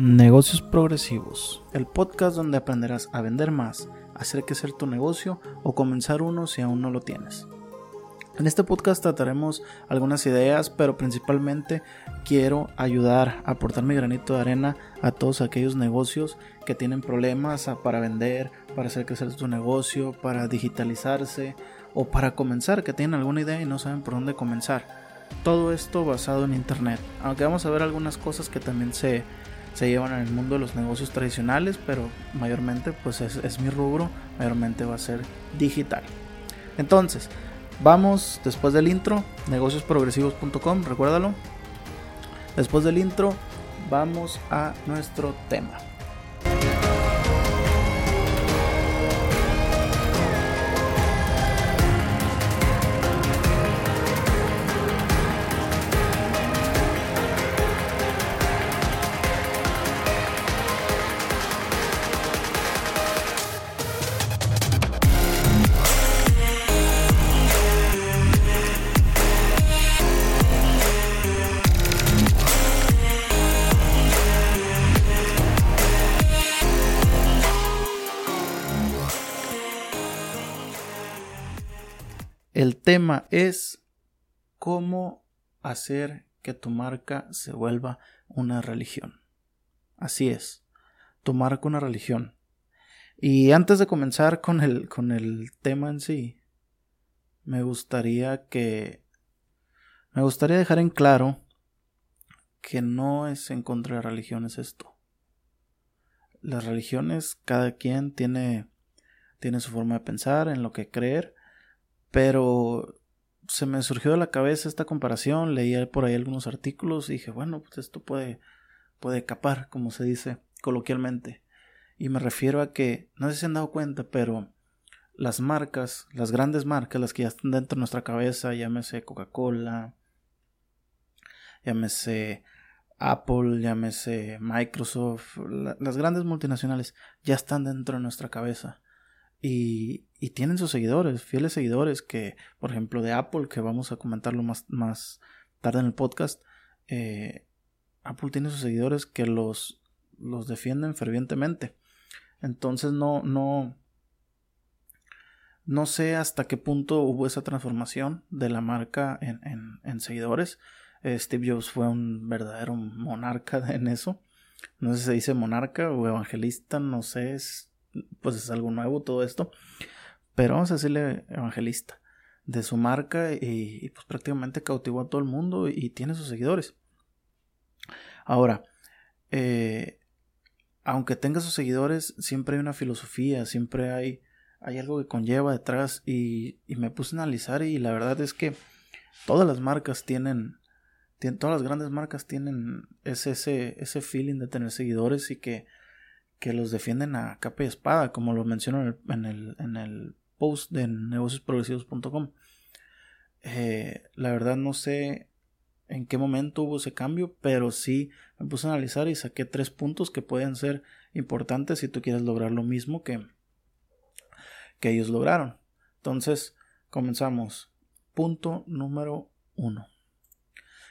Negocios Progresivos, el podcast donde aprenderás a vender más, hacer crecer tu negocio o comenzar uno si aún no lo tienes. En este podcast trataremos algunas ideas, pero principalmente quiero ayudar a aportar mi granito de arena a todos aquellos negocios que tienen problemas para vender, para hacer crecer su negocio, para digitalizarse o para comenzar, que tienen alguna idea y no saben por dónde comenzar. Todo esto basado en Internet, aunque vamos a ver algunas cosas que también se, se llevan en el mundo de los negocios tradicionales, pero mayormente pues es, es mi rubro, mayormente va a ser digital. Entonces, vamos después del intro, negociosprogresivos.com, recuérdalo. Después del intro, vamos a nuestro tema. El tema es cómo hacer que tu marca se vuelva una religión. Así es, tu marca una religión. Y antes de comenzar con el, con el tema en sí, me gustaría que me gustaría dejar en claro que no es en contra de religiones esto. Las religiones, cada quien tiene, tiene su forma de pensar, en lo que creer, pero se me surgió de la cabeza esta comparación, leí por ahí algunos artículos y dije, bueno, pues esto puede, puede capar, como se dice coloquialmente. Y me refiero a que, no sé si se han dado cuenta, pero las marcas, las grandes marcas, las que ya están dentro de nuestra cabeza, llámese Coca-Cola, llámese Apple, llámese Microsoft, las grandes multinacionales ya están dentro de nuestra cabeza. Y, tienen sus seguidores, fieles seguidores, que, por ejemplo, de Apple, que vamos a comentarlo más, más tarde en el podcast, eh, Apple tiene sus seguidores que los, los defienden fervientemente. Entonces no, no, no sé hasta qué punto hubo esa transformación de la marca en, en, en seguidores. Eh, Steve Jobs fue un verdadero monarca en eso. No sé si se dice monarca o evangelista, no sé, es, pues es algo nuevo todo esto. Pero vamos a decirle evangelista de su marca y, pues prácticamente cautivó a todo el mundo y, tiene sus seguidores. Ahora, eh, aunque tenga sus seguidores, siempre hay una filosofía, siempre hay, hay algo que conlleva detrás y, y, me puse a analizar y la verdad es que todas las marcas tienen, tienen todas las grandes marcas tienen ese, ese, ese feeling de tener seguidores y que que los defienden a capa y espada, como lo menciono en el, en el, post de negociosprogresivos.com. Eh, la verdad no sé en qué momento hubo ese cambio, pero sí me puse a analizar y saqué tres puntos que pueden ser importantes si tú quieres lograr lo mismo que, que ellos lograron. Entonces, comenzamos. Punto número uno.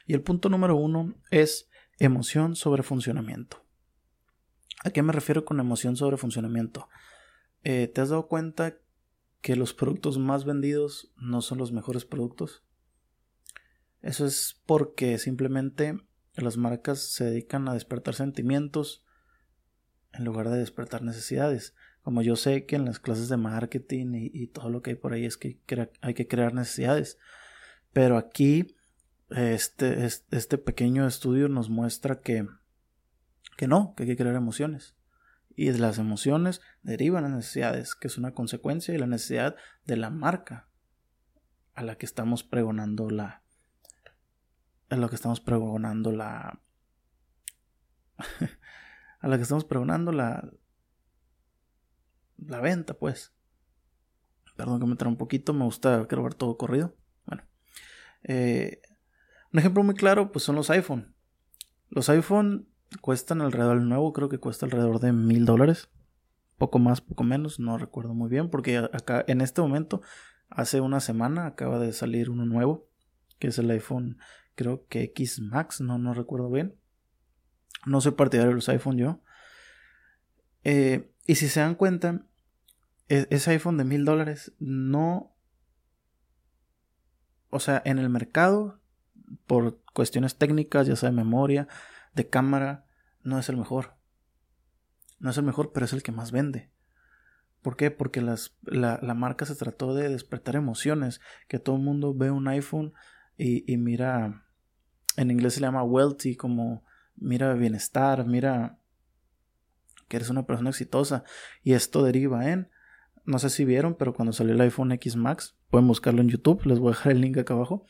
Y el punto número uno es emoción sobre funcionamiento. ¿A qué me refiero con emoción sobre funcionamiento? Eh, ¿Te has dado cuenta que los productos más vendidos no son los mejores productos? Eso es porque simplemente las marcas se dedican a despertar sentimientos en lugar de despertar necesidades. Como yo sé que en las clases de marketing y, todo lo que hay por ahí es que hay que crear necesidades. Pero aquí este, este pequeño estudio nos muestra que que no, que hay que crear emociones. Y de las emociones derivan las necesidades, que es una consecuencia de la necesidad de la marca a la que estamos pregonando la. a la que estamos pregonando la. a la que estamos pregonando la. la venta, pues. Perdón que me trae un poquito, me gusta ver todo corrido. Bueno. Eh, un ejemplo muy claro, pues son los iPhone. Los iPhone cuestan alrededor, el nuevo creo que cuesta alrededor de mil dólares. Poco más, poco menos, no recuerdo muy bien, porque acá en este momento, hace una semana, acaba de salir uno nuevo, que es el iPhone, creo que X Max, no, no recuerdo bien. No soy partidario de los iPhone yo. Eh, y si se dan cuenta, e-, ese iPhone de mil dólares no... O sea, en el mercado, por cuestiones técnicas, ya sea de memoria, de cámara, no es el mejor. No es el mejor, pero es el que más vende. ¿Por qué? Porque las, la, la, marca se trató de despertar emociones. Que todo el mundo ve un iPhone y, y mira. En inglés se le llama wealthy, como mira bienestar, mira que eres una persona exitosa. Y esto deriva en no sé si vieron, pero cuando salió el iPhone X Max, pueden buscarlo en YouTube, les voy a dejar el link acá abajo.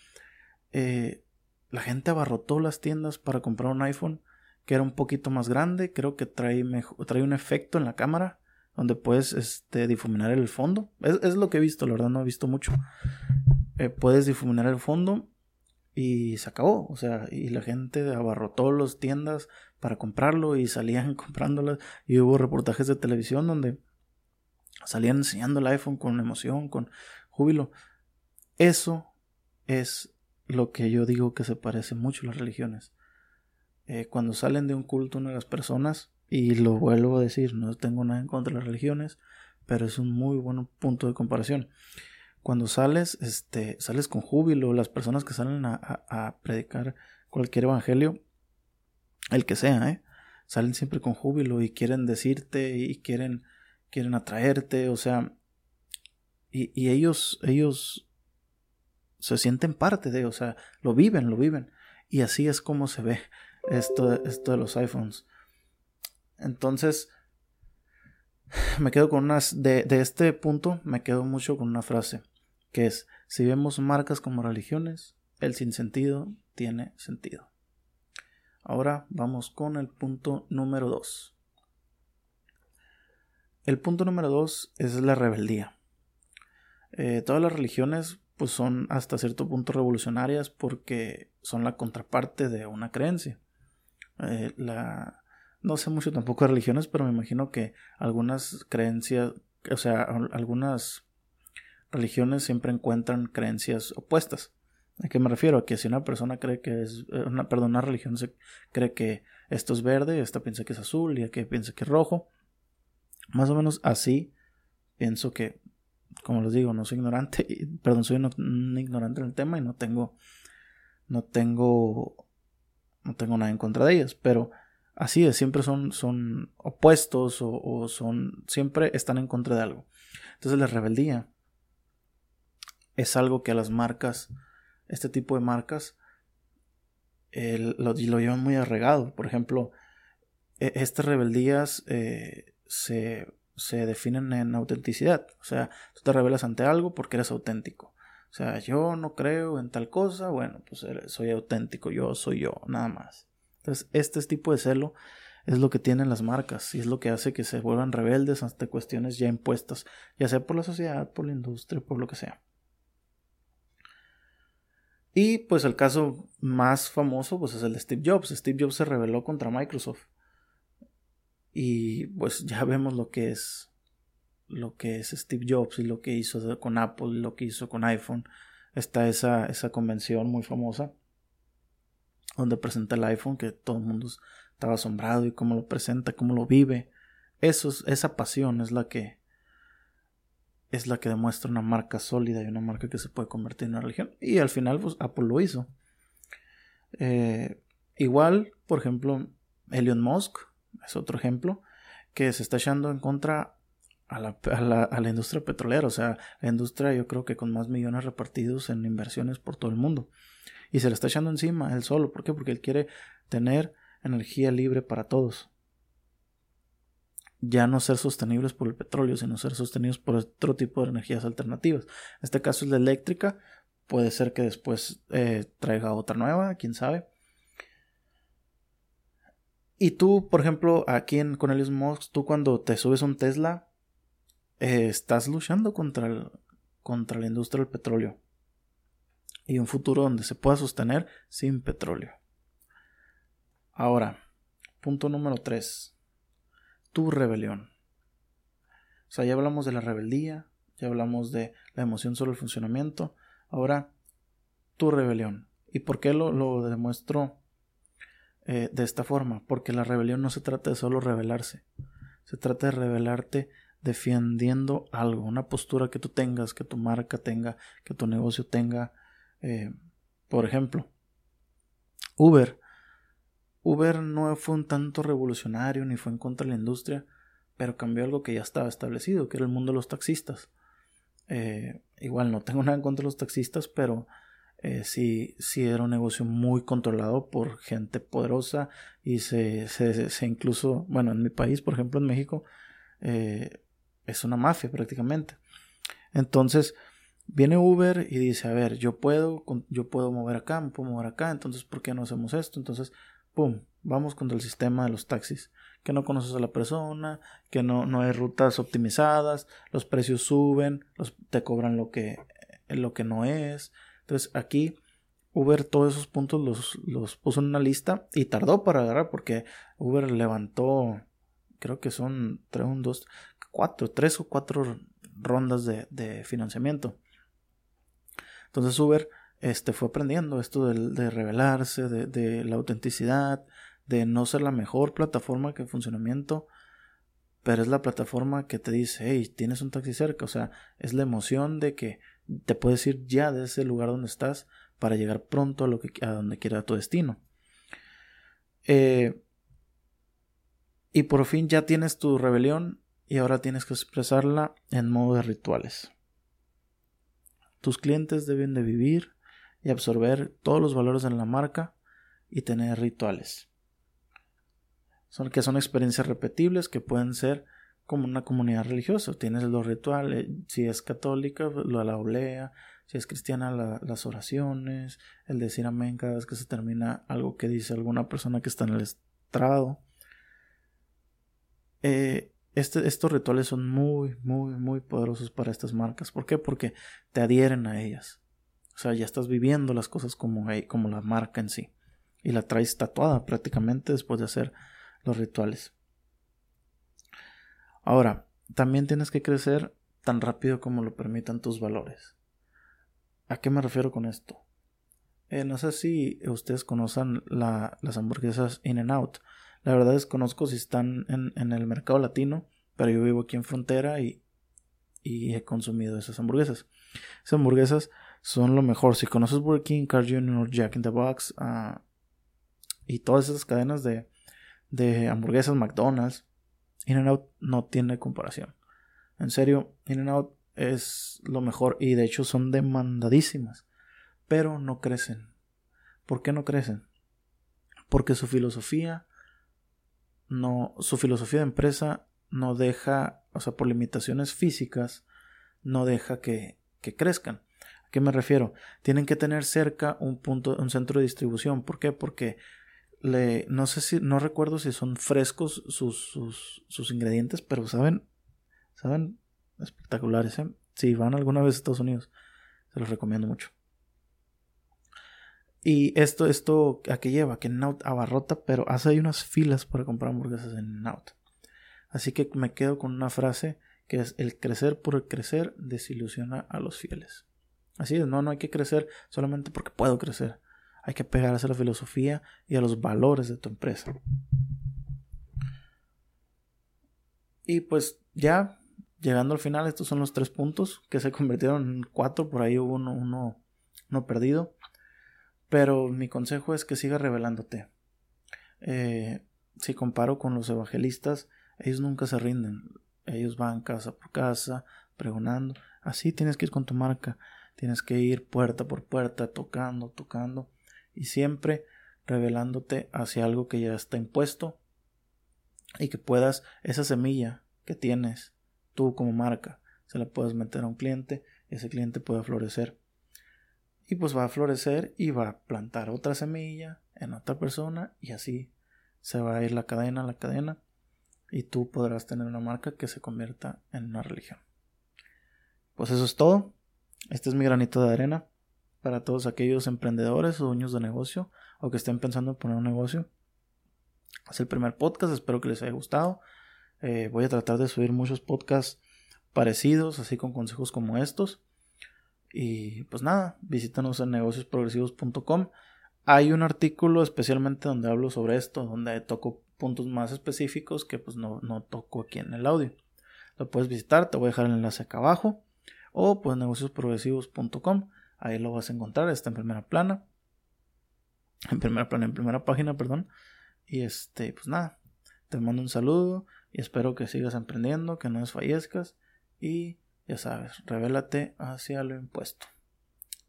Eh, la gente abarrotó las tiendas para comprar un iPhone que era un poquito más grande, creo que trae, trae un efecto en la cámara donde puedes este, difuminar el fondo. Es, lo que he visto, la verdad no he visto mucho. Eh, puedes difuminar el fondo y se acabó. O sea, y la gente abarrotó las tiendas para comprarlo y salían comprándolas. Y hubo reportajes de televisión donde salían enseñando el iPhone con emoción, con júbilo. Eso es lo que yo digo que se parece mucho a las religiones. Eh, cuando salen de un culto una de las personas, y lo vuelvo a decir, no tengo nada en contra de las religiones, pero es un muy buen punto de comparación. Cuando sales, este, sales con júbilo, las personas que salen a, predicar cualquier evangelio, el que sea, ¿eh? salen siempre con júbilo y quieren decirte y quieren quieren atraerte, o sea, y, y ellos, ellos se sienten parte de, o sea, lo viven, lo viven. Y así es como se ve esto, esto de los iPhones. Entonces, me quedo con unas, de, este punto, me quedo mucho con una frase, que es, si vemos marcas como religiones, el sinsentido tiene sentido. Ahora vamos con el punto número 2. El punto número dos es la rebeldía. Eh, todas las religiones pues son hasta cierto punto revolucionarias porque son la contraparte de una creencia. Eh, la, no sé mucho tampoco de religiones, pero me imagino que algunas creencias, o sea, algunas religiones siempre encuentran creencias opuestas. ¿A qué me refiero? A que si una persona cree que es, eh, una, perdón, una religión se cree que esto es verde, esta piensa que es azul y que piensa que es rojo, más o menos así pienso que, como les digo, no soy ignorante, perdón, soy un, ignorante en el tema y no tengo, no tengo, no tengo nada en contra de ellas, pero así es, siempre son, son opuestos o, son, siempre están en contra de algo. Entonces la rebeldía es algo que a las marcas, este tipo de marcas, lo, lo, llevan muy arregado. Por ejemplo, e, estas rebeldías eh, se, se definen en autenticidad. O sea, tú te revelas ante algo porque eres auténtico. O sea, yo no creo en tal cosa, bueno, pues soy auténtico, yo soy yo, nada más. Entonces, este tipo de celo es lo que tienen las marcas y es lo que hace que se vuelvan rebeldes ante cuestiones ya impuestas, ya sea por la sociedad, por la industria, por lo que sea. Y pues el caso más famoso pues es el de Steve Jobs. Steve Jobs se rebeló contra Microsoft. Y pues ya vemos lo que es lo que es Steve Jobs y lo que hizo con Apple y lo que hizo con iPhone. Está esa, esa convención muy famosa donde presenta el iPhone que todo el mundo estaba asombrado y cómo lo presenta, cómo lo vive. Eso, esa pasión es la que es la que demuestra una marca sólida y una marca que se puede convertir en una religión. Y al final, pues Apple lo hizo. Eh, igual, por ejemplo, Elon Musk es otro ejemplo, que se está echando en contra a la, a, la, industria petrolera, o sea, la industria yo creo que con más millones repartidos en inversiones por todo el mundo. Y se le está echando encima él solo, ¿por qué? Porque él quiere tener energía libre para todos. Ya no ser sostenibles por el petróleo, sino ser sostenidos por otro tipo de energías alternativas. En este caso es la eléctrica, puede ser que después eh, traiga otra nueva, quién sabe. Y tú, por ejemplo, aquí en Cornelius Musk, tú cuando te subes un Tesla, eh, estás luchando contra, contra la industria del petróleo. Y un futuro donde se pueda sostener sin petróleo. Ahora, punto número 3. Tu rebelión. O sea, ya hablamos de la rebeldía, ya hablamos de la emoción sobre el funcionamiento. Ahora, tu rebelión. ¿Y por qué lo, lo demuestro eh, de esta forma, porque la rebelión no se trata de solo rebelarse, se trata de rebelarte defendiendo algo, una postura que tú tengas, que tu marca tenga, que tu negocio tenga. Eh, por ejemplo, Uber. Uber no fue un tanto revolucionario ni fue en contra de la industria, pero cambió algo que ya estaba establecido, que era el mundo de los taxistas. Eh, igual no tengo nada en contra de los taxistas, pero eh, sí, sí era un negocio muy controlado por gente poderosa y se, se, incluso, bueno, en mi país, por ejemplo, en México, eh, es una mafia prácticamente. Entonces, viene Uber y dice, a ver, yo puedo, yo puedo mover acá, me puedo mover acá, entonces, ¿por qué no hacemos esto? Entonces, ¡pum! Vamos contra el sistema de los taxis, que no conoces a la persona, que no, no hay rutas optimizadas, los precios suben, los, te cobran lo que, lo que no es. Entonces aquí Uber todos esos puntos los, los puso en una lista y tardó para agarrar porque Uber levantó, creo que son tres, un, dos, cuatro, tres o cuatro rondas de, de financiamiento. Entonces Uber este, fue aprendiendo esto de, de revelarse, de, de, la autenticidad, de no ser la mejor plataforma que funcionamiento, pero es la plataforma que te dice, hey, tienes un taxi cerca, o sea, es la emoción de que te puedes ir ya de ese lugar donde estás para llegar pronto a, lo que, a donde quiera tu destino. Eh, y por fin ya tienes tu rebelión y ahora tienes que expresarla en modo de rituales. Tus clientes deben de vivir y absorber todos los valores de la marca y tener rituales. Son que son experiencias repetibles que pueden ser como una comunidad religiosa. Tienes los rituales, si es católica, lo de la oblea, si es cristiana, las oraciones, el decir amén cada vez que se termina algo que dice alguna persona que está en el estrado. Eh, este, estos rituales son muy, muy, muy poderosos para estas marcas. ¿Por qué? Porque te adhieren a ellas. O sea, ya estás viviendo las cosas como, como la marca en sí. Y la traes tatuada prácticamente después de hacer los rituales. Ahora, también tienes que crecer tan rápido como lo permitan tus valores. ¿A qué me refiero con esto? Eh, no sé si ustedes conocen las hamburguesas In and Out. La verdad desconozco si están en, el mercado latino, pero yo vivo aquí en frontera y, he consumido esas hamburguesas. Esas hamburguesas son lo mejor. Si conoces Burger King, Car Junior, Jack in the Box ah, y todas esas cadenas de, de hamburguesas McDonald's, In and Out no tiene comparación. En serio, In and Out es lo mejor y de hecho son demandadísimas, pero no crecen. ¿Por qué no crecen? Porque su filosofía no su filosofía de empresa no deja, o sea, por limitaciones físicas no deja que, que crezcan. ¿A qué me refiero? Tienen que tener cerca un punto, un centro de distribución. ¿Por qué? Porque le, no sé si, no recuerdo si son frescos sus, sus, ingredientes, pero saben, saben espectaculares. ¿eh? Si van alguna vez a Estados Unidos, se los recomiendo mucho. Y esto, esto, ¿a qué lleva? Que Out abarrota, pero hace ahí unas filas para comprar hamburguesas en Out. Así que me quedo con una frase que es el crecer por el crecer desilusiona a los fieles. Así es, no, no hay que crecer solamente porque puedo crecer. Hay que pegarse a la filosofía y a los valores de tu empresa. Y pues ya, llegando al final, estos son los tres puntos que se convirtieron en cuatro. Por ahí hubo uno, uno, perdido. Pero mi consejo es que siga revelándote. Eh, si comparo con los evangelistas, ellos nunca se rinden. Ellos van casa por casa, pregonando. Así tienes que ir con tu marca. Tienes que ir puerta por puerta, tocando, tocando y siempre revelándote hacia algo que ya está impuesto y que puedas esa semilla que tienes tú como marca se la puedes meter a un cliente ese cliente puede florecer y pues va a florecer y va a plantar otra semilla en otra persona y así se va a ir la cadena la cadena y tú podrás tener una marca que se convierta en una religión. Pues eso es todo. Este es mi granito de arena para todos aquellos emprendedores o dueños de negocio o que estén pensando en poner un negocio. Es el primer podcast, espero que les haya gustado. Eh, voy a tratar de subir muchos podcasts parecidos, así con consejos como estos. Y pues nada, visítanos en negociosprogresivos.com. hay un artículo especialmente donde hablo sobre esto, donde toco puntos más específicos que pues no, no toco aquí en el audio. Lo puedes visitar, te voy a dejar el enlace acá abajo. O pues negociosprogresivos.com. Ahí lo vas a encontrar, está en primera plana. En primera plana, en primera página, perdón. Y este, pues nada, te mando un saludo y espero que sigas emprendiendo, que no desfallezcas y ya sabes, revélate hacia lo impuesto.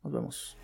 Nos vemos.